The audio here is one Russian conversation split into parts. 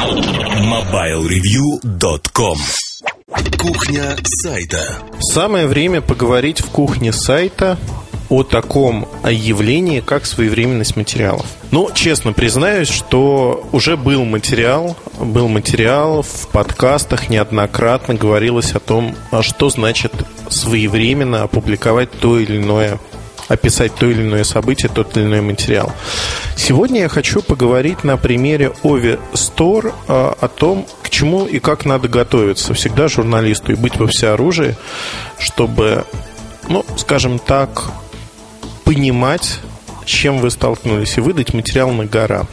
MobileReview.com Кухня сайта Самое время поговорить в кухне сайта о таком явлении, как своевременность материалов. Ну, честно признаюсь, что уже был материал, был материал в подкастах неоднократно говорилось о том, а что значит своевременно опубликовать то или иное описать то или иное событие, тот или иной материал. Сегодня я хочу поговорить на примере Ови Store а, о том, к чему и как надо готовиться всегда журналисту и быть во всеоружии, чтобы, ну, скажем так, понимать, чем вы столкнулись, и выдать материал на гора.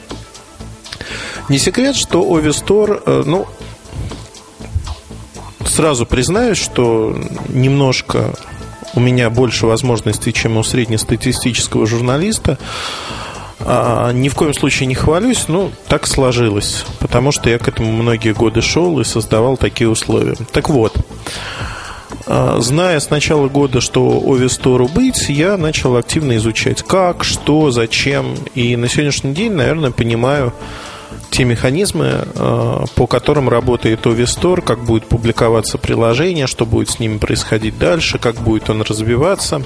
Не секрет, что Ови Store, э, ну, сразу признаюсь, что немножко у меня больше возможностей, чем у среднестатистического журналиста. А, ни в коем случае не хвалюсь, но так сложилось, потому что я к этому многие годы шел и создавал такие условия. Так вот, а, зная с начала года, что Овистору быть, я начал активно изучать как, что, зачем. И на сегодняшний день, наверное, понимаю, те механизмы, э, по которым работает Овистор, как будет публиковаться приложение, что будет с ними происходить дальше, как будет он развиваться.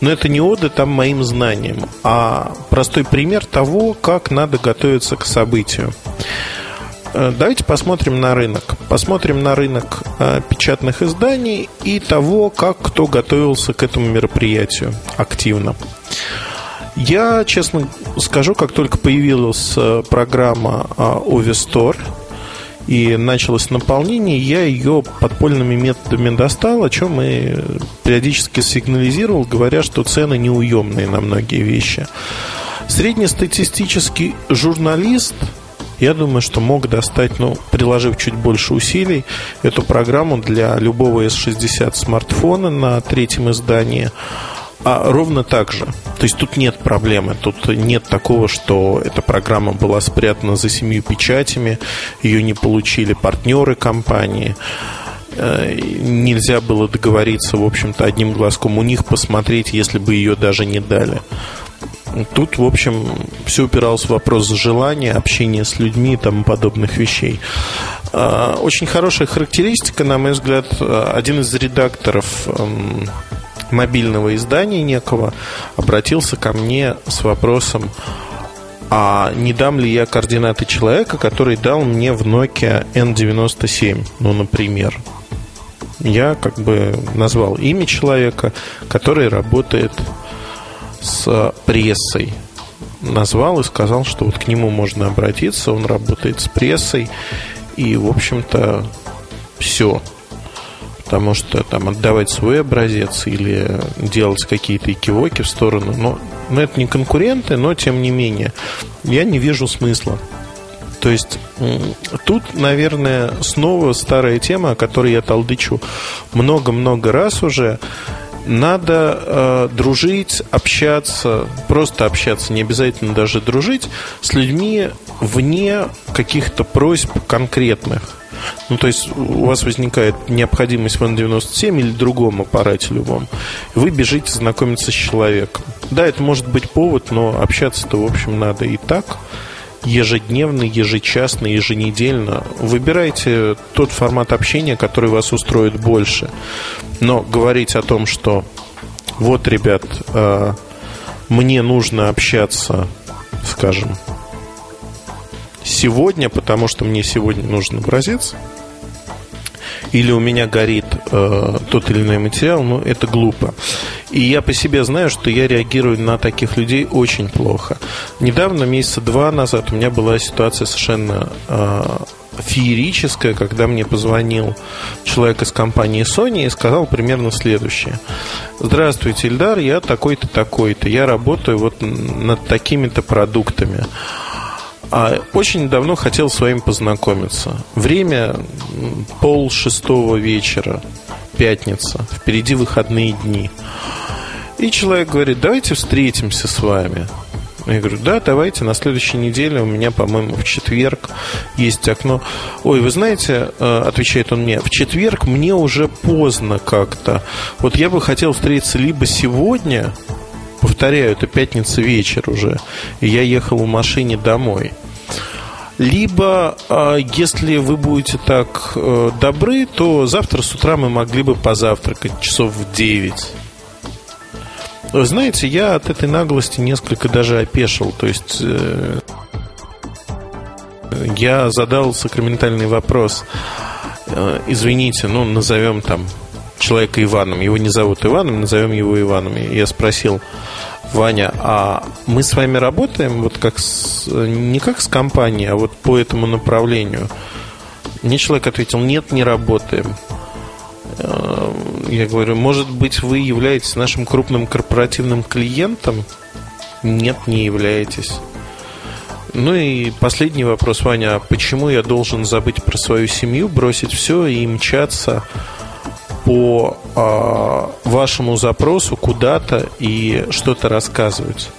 Но это не оды там моим знаниям, а простой пример того, как надо готовиться к событию. Э, давайте посмотрим на рынок. Посмотрим на рынок э, печатных изданий и того, как кто готовился к этому мероприятию активно. Я, честно скажу, как только появилась э, программа Овистор и началось наполнение, я ее подпольными методами достал, о чем и периодически сигнализировал, говоря, что цены неуемные на многие вещи. Среднестатистический журналист я думаю, что мог достать, ну, приложив чуть больше усилий, эту программу для любого S60 смартфона на третьем издании а ровно так же. То есть тут нет проблемы, тут нет такого, что эта программа была спрятана за семью печатями, ее не получили партнеры компании э, нельзя было договориться, в общем-то, одним глазком у них посмотреть, если бы ее даже не дали. Тут, в общем, все упиралось в вопрос желания, общения с людьми и тому подобных вещей. А, очень хорошая характеристика, на мой взгляд, один из редакторов эм, мобильного издания некого обратился ко мне с вопросом, а не дам ли я координаты человека, который дал мне в Nokia N97, ну, например. Я как бы назвал имя человека, который работает с прессой. Назвал и сказал, что вот к нему можно обратиться, он работает с прессой, и, в общем-то, все потому что там отдавать свой образец или делать какие-то экивоки в сторону, но, но это не конкуренты, но тем не менее я не вижу смысла. То есть тут, наверное, снова старая тема, о которой я толдычу много-много раз уже. Надо э, дружить, общаться, просто общаться, не обязательно даже дружить с людьми вне каких-то просьб конкретных. Ну, то есть у вас возникает необходимость в N97 или другом аппарате любом. Вы бежите знакомиться с человеком. Да, это может быть повод, но общаться-то, в общем, надо и так ежедневно, ежечасно, еженедельно. Выбирайте тот формат общения, который вас устроит больше. Но говорить о том, что вот, ребят, э, мне нужно общаться, скажем, сегодня, потому что мне сегодня нужен образец, или у меня горит э, тот или иной материал, ну, это глупо. И я по себе знаю, что я реагирую на таких людей очень плохо. Недавно, месяца два назад, у меня была ситуация совершенно э, феерическая, когда мне позвонил человек из компании Sony и сказал примерно следующее. Здравствуйте, Ильдар, я такой-то, такой-то. Я работаю вот над такими-то продуктами. А очень давно хотел с вами познакомиться. Время пол шестого вечера, пятница, впереди выходные дни. И человек говорит, давайте встретимся с вами. Я говорю, да, давайте, на следующей неделе у меня, по-моему, в четверг есть окно. Ой, вы знаете, э, отвечает он мне, в четверг мне уже поздно как-то. Вот я бы хотел встретиться либо сегодня, повторяю, это пятница вечер уже, и я ехал в машине домой. Либо, а, если вы будете так э, добры, то завтра с утра мы могли бы позавтракать часов в 9. Вы знаете, я от этой наглости несколько даже опешил. То есть э, я задал сакраментальный вопрос. Э, извините, ну, назовем там человека Иваном. Его не зовут Иваном, назовем его Иваном. Я спросил, Ваня, а мы с вами работаем вот как с, не как с компанией, а вот по этому направлению? Мне человек ответил, нет, не работаем. Я говорю, может быть, вы являетесь нашим крупным корпоративным клиентом? Нет, не являетесь. Ну и последний вопрос, Ваня. А почему я должен забыть про свою семью, бросить все и мчаться по э, вашему запросу куда-то и что-то рассказывать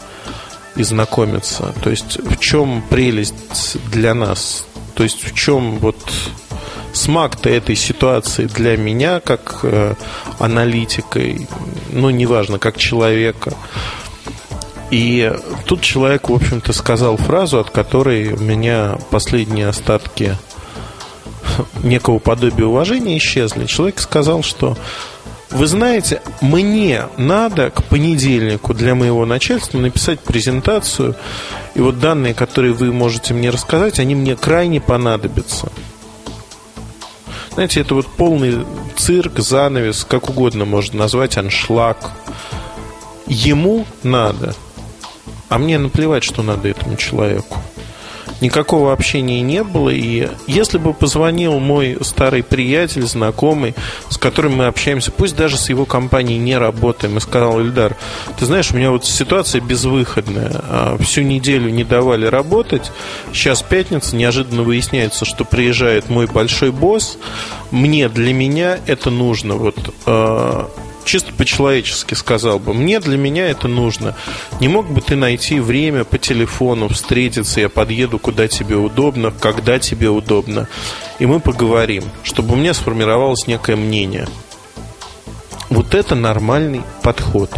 и знакомиться? То есть в чем прелесть для нас? То есть в чем вот смак-то этой ситуации для меня как э, аналитика, ну неважно, как человека? И тут человек, в общем-то, сказал фразу, от которой у меня последние остатки некого подобия уважения исчезли. Человек сказал, что вы знаете, мне надо к понедельнику для моего начальства написать презентацию, и вот данные, которые вы можете мне рассказать, они мне крайне понадобятся. Знаете, это вот полный цирк, занавес, как угодно можно назвать, аншлаг. Ему надо – а мне наплевать, что надо этому человеку. Никакого общения не было, и если бы позвонил мой старый приятель, знакомый, с которым мы общаемся, пусть даже с его компанией не работаем, и сказал, Ильдар, ты знаешь, у меня вот ситуация безвыходная, а всю неделю не давали работать, сейчас пятница, неожиданно выясняется, что приезжает мой большой босс, мне, для меня это нужно, вот а, чисто по-человечески сказал бы, мне для меня это нужно. Не мог бы ты найти время по телефону, встретиться, я подъеду, куда тебе удобно, когда тебе удобно, и мы поговорим, чтобы у меня сформировалось некое мнение. Вот это нормальный подход.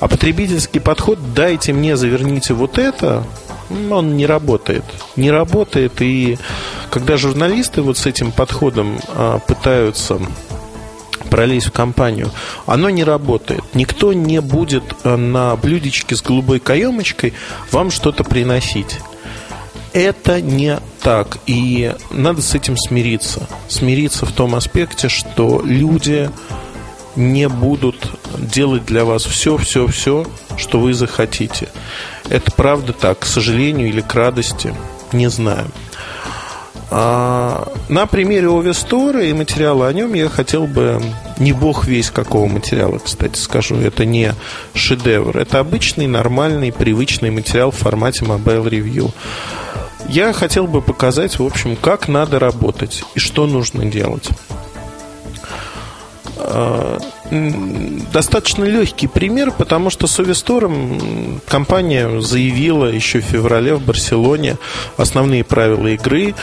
А потребительский подход «дайте мне, заверните вот это», он не работает. Не работает, и когда журналисты вот с этим подходом а, пытаются пролезть в компанию, оно не работает. Никто не будет э, на блюдечке с голубой каемочкой вам что-то приносить. Это не так. И надо с этим смириться. Смириться в том аспекте, что люди не будут делать для вас все, все, все, что вы захотите. Это правда так, к сожалению или к радости, не знаю. А, на примере Овестора и материала о нем я хотел бы не бог весь какого материала, кстати, скажу. Это не шедевр. Это обычный, нормальный, привычный материал в формате Mobile Review. Я хотел бы показать, в общем, как надо работать и что нужно делать. А, достаточно легкий пример, потому что с Овестором компания заявила еще в феврале в Барселоне основные правила игры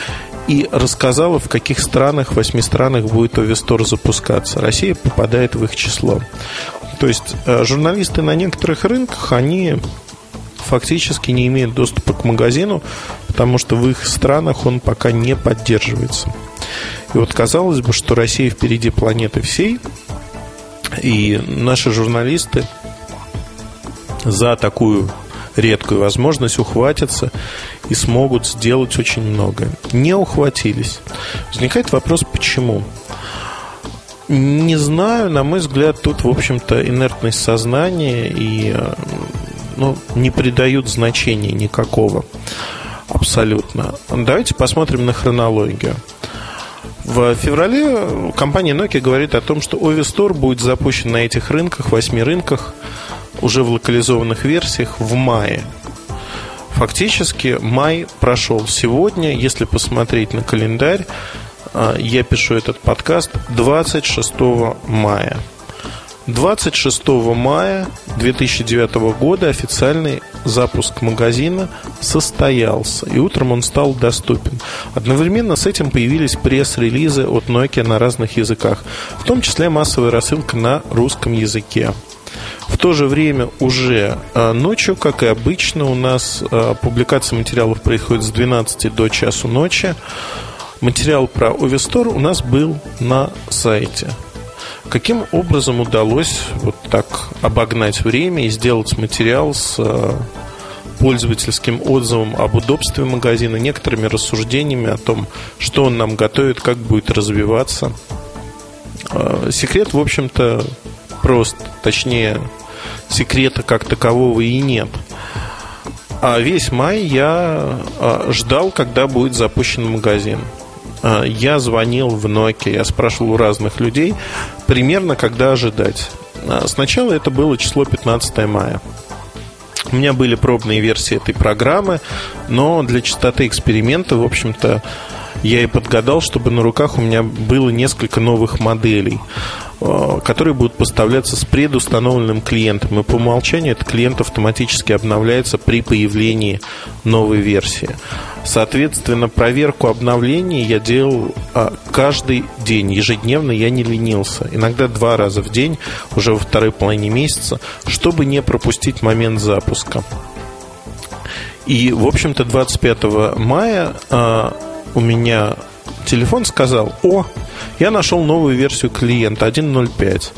и рассказала, в каких странах, в восьми странах будет Овестор запускаться. Россия попадает в их число. То есть э, журналисты на некоторых рынках, они фактически не имеют доступа к магазину, потому что в их странах он пока не поддерживается. И вот казалось бы, что Россия впереди планеты всей, и наши журналисты за такую редкую возможность ухватятся и смогут сделать очень многое. Не ухватились. Возникает вопрос, почему? Не знаю, на мой взгляд, тут, в общем-то, инертность сознания и ну, не придают значения никакого. Абсолютно. Давайте посмотрим на хронологию. В феврале компания Nokia говорит о том, что Ovi Store будет запущен на этих рынках, восьми рынках, уже в локализованных версиях в мае. Фактически май прошел сегодня, если посмотреть на календарь, а, я пишу этот подкаст 26 мая. 26 мая 2009 года официальный запуск магазина состоялся, и утром он стал доступен. Одновременно с этим появились пресс-релизы от Nokia на разных языках, в том числе массовая рассылка на русском языке. В то же время уже а, ночью, как и обычно, у нас а, публикация материалов происходит с 12 до часу ночи. Материал про Овестор у нас был на сайте. Каким образом удалось вот так обогнать время и сделать материал с а, пользовательским отзывом об удобстве магазина, некоторыми рассуждениями о том, что он нам готовит, как будет развиваться. Секрет, в общем-то, прост. Точнее, секрета как такового и нет. А весь май я а, ждал, когда будет запущен магазин. А, я звонил в Nokia, я спрашивал у разных людей, примерно когда ожидать. А, сначала это было число 15 мая. У меня были пробные версии этой программы, но для частоты эксперимента, в общем-то, я и подгадал, чтобы на руках у меня было несколько новых моделей. Э, которые будут поставляться с предустановленным клиентом. И по умолчанию этот клиент автоматически обновляется при появлении новой версии. Соответственно, проверку обновлений я делал а, каждый день, ежедневно я не ленился. Иногда два раза в день, уже во второй половине месяца, чтобы не пропустить момент запуска. И, в общем-то, 25 мая а, у меня телефон сказал, о, я нашел новую версию клиента 1.05.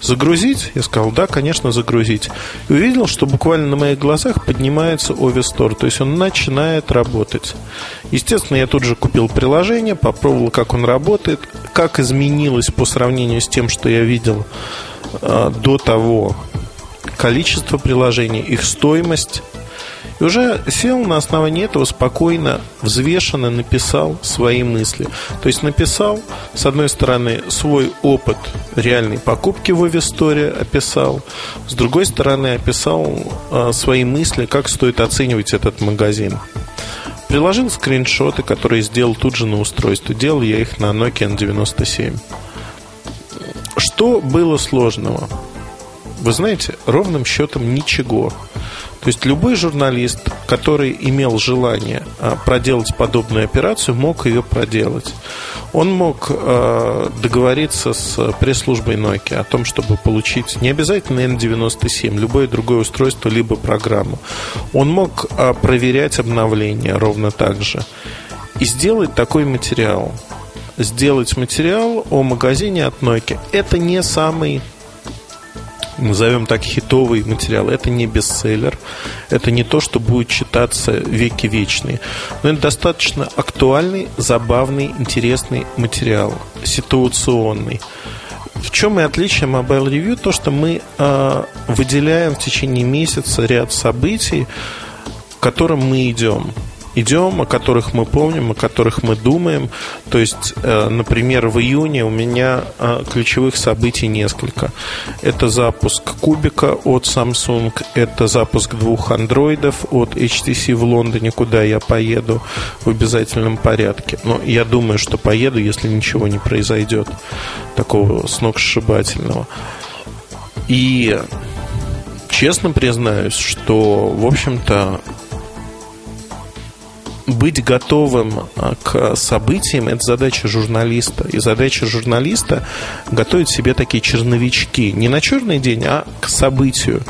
Загрузить? Я сказал, да, конечно, загрузить. И увидел, что буквально на моих глазах поднимается Овестор, то есть он начинает работать. Естественно, я тут же купил приложение, попробовал, как он работает, как изменилось по сравнению с тем, что я видел э, до того количество приложений, их стоимость и уже сел на основании этого спокойно, взвешенно написал свои мысли. То есть написал, с одной стороны, свой опыт реальной покупки в Ависторе описал, с другой стороны, описал э, свои мысли, как стоит оценивать этот магазин. Приложил скриншоты, которые сделал тут же на устройство. Делал я их на Nokia N97. Что было сложного? Вы знаете, ровным счетом ничего. То есть любой журналист, который имел желание а, проделать подобную операцию, мог ее проделать. Он мог э, договориться с пресс-службой Nokia о том, чтобы получить не обязательно N97, любое другое устройство, либо программу. Он мог э, проверять обновления ровно так же. И сделать такой материал. Сделать материал о магазине от Nokia. Это не самый назовем так, хитовый материал. Это не бестселлер, это не то, что будет читаться веки вечные. Но это достаточно актуальный, забавный, интересный материал, ситуационный. В чем и отличие Mobile Review? То, что мы э, выделяем в течение месяца ряд событий, к которым мы идем идем, о которых мы помним, о которых мы думаем. То есть, э, например, в июне у меня э, ключевых событий несколько. Это запуск кубика от Samsung, это запуск двух андроидов от HTC в Лондоне, куда я поеду в обязательном порядке. Но я думаю, что поеду, если ничего не произойдет такого сногсшибательного. И честно признаюсь, что, в общем-то, быть готовым а, к событиям – это задача журналиста. И задача журналиста – готовить себе такие черновички. Не на черный день, а к событию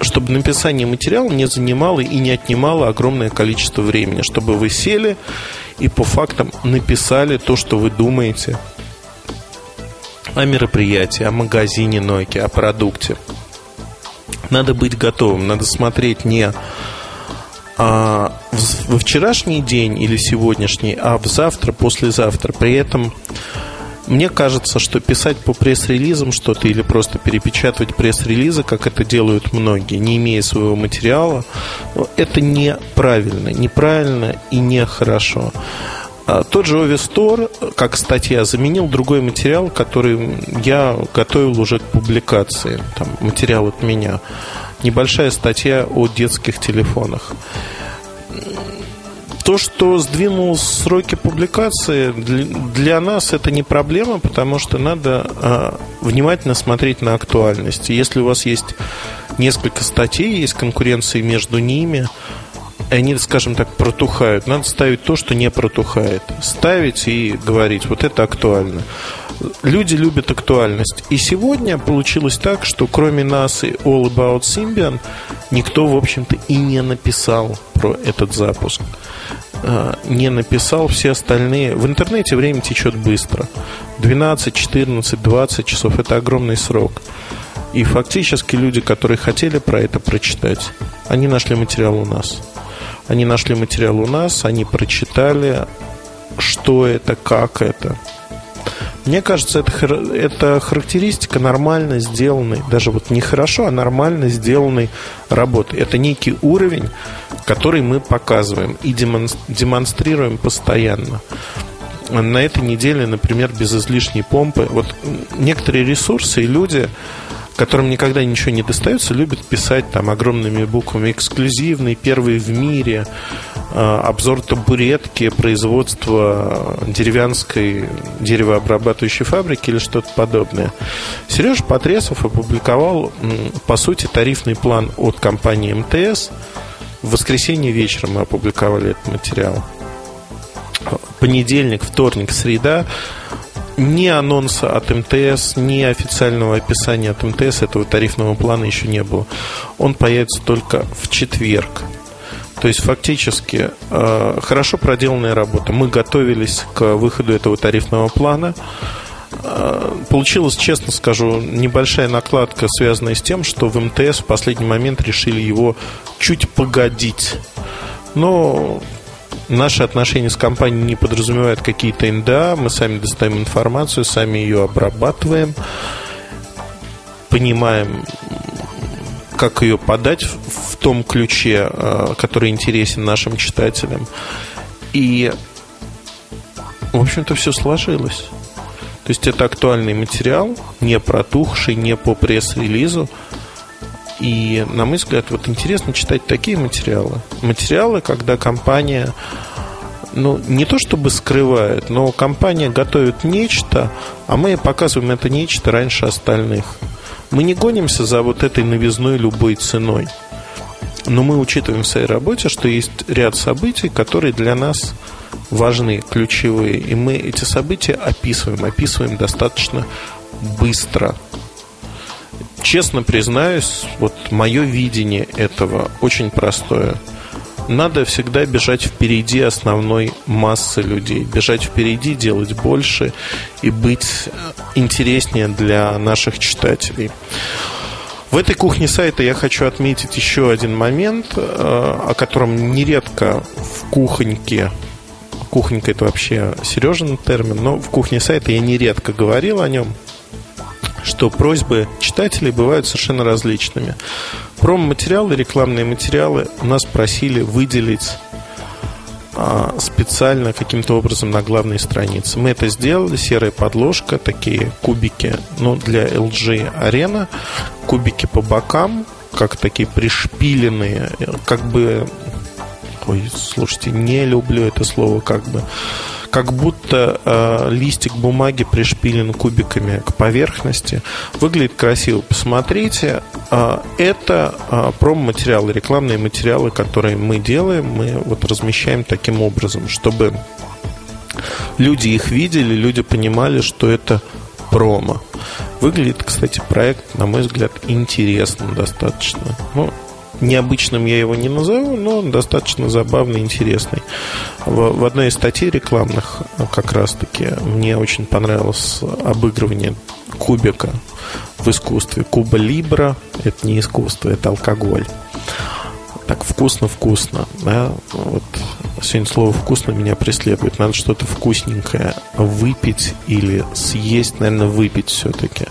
чтобы написание материала не занимало и не отнимало огромное количество времени, чтобы вы сели и по фактам написали то, что вы думаете о мероприятии, о магазине Nokia, о продукте. Надо быть готовым, надо смотреть не а, во вчерашний день или сегодняшний, а в завтра, послезавтра. При этом мне кажется, что писать по пресс-релизам что-то или просто перепечатывать пресс-релизы, как это делают многие, не имея своего материала, это неправильно, неправильно и нехорошо. А тот же Ovi Store, как статья, заменил другой материал, который я готовил уже к публикации. Там материал от меня небольшая статья о детских телефонах. То, что сдвинул сроки публикации, для нас это не проблема, потому что надо а, внимательно смотреть на актуальность. Если у вас есть несколько статей, есть конкуренция между ними, они, скажем так, протухают. Надо ставить то, что не протухает. Ставить и говорить, вот это актуально. Люди любят актуальность. И сегодня получилось так, что кроме нас и All About Symbian, никто, в общем-то, и не написал про этот запуск. А, не написал все остальные. В интернете время течет быстро. 12, 14, 20 часов – это огромный срок. И фактически люди, которые хотели про это прочитать, они нашли материал у нас. Они нашли материал у нас, они прочитали, что это, как это. Мне кажется, это, это характеристика нормально сделанной, даже вот не хорошо, а нормально сделанной работы. Это некий уровень, который мы показываем и демонстрируем постоянно. На этой неделе, например, без излишней помпы, вот некоторые ресурсы и люди которым никогда ничего не достается, любят писать там огромными буквами эксклюзивный, первый в мире, э, обзор табуретки, производство деревянской деревообрабатывающей фабрики или что-то подобное. Сереж Потресов опубликовал, по сути, тарифный план от компании МТС. В воскресенье вечером мы опубликовали этот материал. Понедельник, вторник, среда ни анонса от МТС, ни официального описания от МТС этого тарифного плана еще не было. Он появится только в четверг. То есть фактически э, хорошо проделанная работа. Мы готовились к выходу этого тарифного плана. Э, получилось, честно скажу, небольшая накладка, связанная с тем, что в МТС в последний момент решили его чуть погодить. Но Наши отношения с компанией не подразумевают какие-то НДА, мы сами достаем информацию, сами ее обрабатываем, понимаем, как ее подать в том ключе, э, который интересен нашим читателям. И, в общем-то, все сложилось. То есть это актуальный материал, не протухший, не по пресс-релизу, и, на мой взгляд, вот интересно читать такие материалы. Материалы, когда компания, ну, не то чтобы скрывает, но компания готовит нечто, а мы показываем это нечто раньше остальных. Мы не гонимся за вот этой новизной любой ценой. Но мы учитываем в своей работе, что есть ряд событий, которые для нас важны, ключевые. И мы эти события описываем, описываем достаточно быстро – честно признаюсь, вот мое видение этого очень простое. Надо всегда бежать впереди основной массы людей, бежать впереди, делать больше и быть интереснее для наших читателей. В этой кухне сайта я хочу отметить еще один момент, э, о котором нередко в кухоньке кухонька это вообще Сережин термин, но в кухне сайта я нередко говорил о нем – что просьбы читателей бывают совершенно различными. Промо-материалы, рекламные материалы нас просили выделить а, специально каким-то образом на главной странице. Мы это сделали, серая подложка, такие кубики, ну, для LG Arena, кубики по бокам, как такие пришпиленные, как бы... Ой, слушайте, не люблю это слово, как бы как будто э, листик бумаги пришпилен кубиками к поверхности. Выглядит красиво. Посмотрите. Э, это э, промо-материалы, рекламные материалы, которые мы делаем, мы вот размещаем таким образом, чтобы люди их видели, люди понимали, что это промо. Выглядит, кстати, проект, на мой взгляд, интересно достаточно. Ну, необычным я его не назову, но он достаточно забавный, интересный. В, в одной из статей рекламных как раз-таки мне очень понравилось обыгрывание кубика в искусстве. Куба Либра – это не искусство, это алкоголь. Так вкусно-вкусно. Да? Вот сегодня слово «вкусно» меня преследует. Надо что-то вкусненькое выпить или съесть, наверное, выпить все-таки.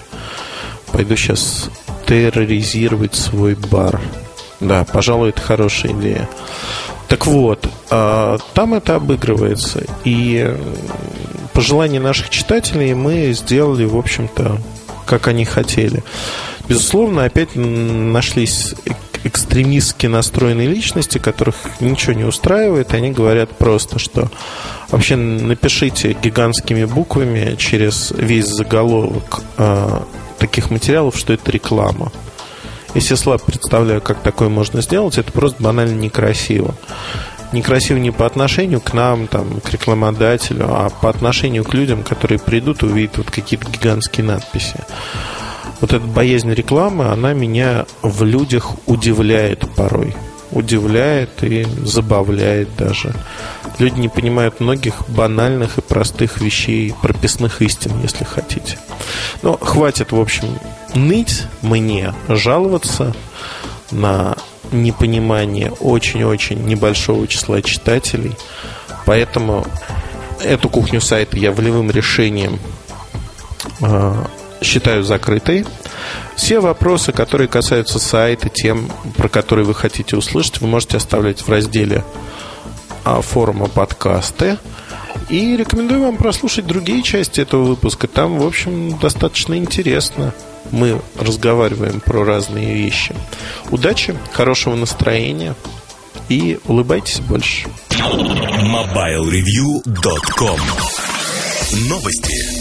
Пойду сейчас терроризировать свой бар. Да, пожалуй, это хорошая идея. Так вот, а, там это обыгрывается. И по желанию наших читателей мы сделали, в общем-то, как они хотели. Безусловно, опять нашлись экстремистски настроенные личности, которых ничего не устраивает, они говорят просто, что вообще напишите гигантскими буквами через весь заголовок э, таких материалов, что это реклама. Если слабо представляю, как такое можно сделать, это просто банально некрасиво. некрасиво не по отношению к нам, там, к рекламодателю, а по отношению к людям, которые придут и увидят вот какие-то гигантские надписи. Вот эта боязнь рекламы, она меня в людях удивляет порой. Удивляет и забавляет даже. Люди не понимают многих банальных и простых вещей, прописных истин, если хотите. Но хватит, в общем, ныть мне, жаловаться на непонимание очень-очень небольшого числа читателей. Поэтому эту кухню сайта я волевым решением э, считаю закрытой. Все вопросы, которые касаются сайта, тем, про которые вы хотите услышать, вы можете оставлять в разделе форума подкасты. И рекомендую вам прослушать другие части этого выпуска. Там, в общем, достаточно интересно мы разговариваем про разные вещи. Удачи, хорошего настроения и улыбайтесь больше. MobileReview.com Новости.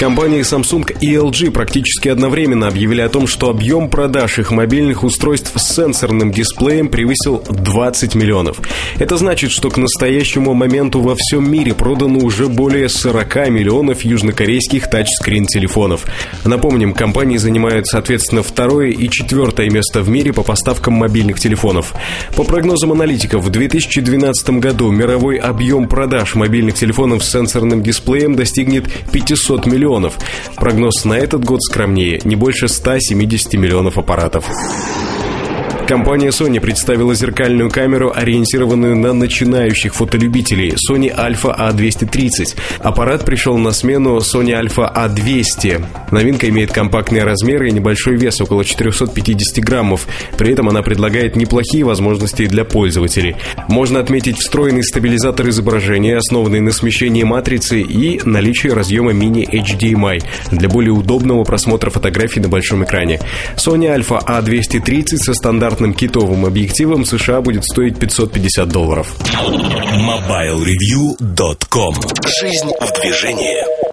Компании Samsung и LG практически одновременно объявили о том, что объем продаж их мобильных устройств с сенсорным дисплеем превысил 20 миллионов. Это значит, что к настоящему моменту во всем мире продано уже более 40 миллионов южнокорейских тачскрин-телефонов. Напомним, компании занимают, соответственно, второе и четвертое место в мире по поставкам мобильных телефонов. По прогнозам аналитиков, в 2012 году мировой объем продаж мобильных телефонов с сенсорным дисплеем достигнет 500 миллионов миллионов. Прогноз на этот год скромнее, не больше 170 миллионов аппаратов. Компания Sony представила зеркальную камеру, ориентированную на начинающих фотолюбителей Sony Alpha A230. Аппарат пришел на смену Sony Alpha A200. Новинка имеет компактные размеры и небольшой вес, около 450 граммов. При этом она предлагает неплохие возможности для пользователей. Можно отметить встроенный стабилизатор изображения, основанный на смещении матрицы и наличие разъема мини-HDMI для более удобного просмотра фотографий на большом экране. Sony Alpha A230 со стандартным стандартным китовым объективом США будет стоить 550 долларов. MobileReview.com Жизнь в движении.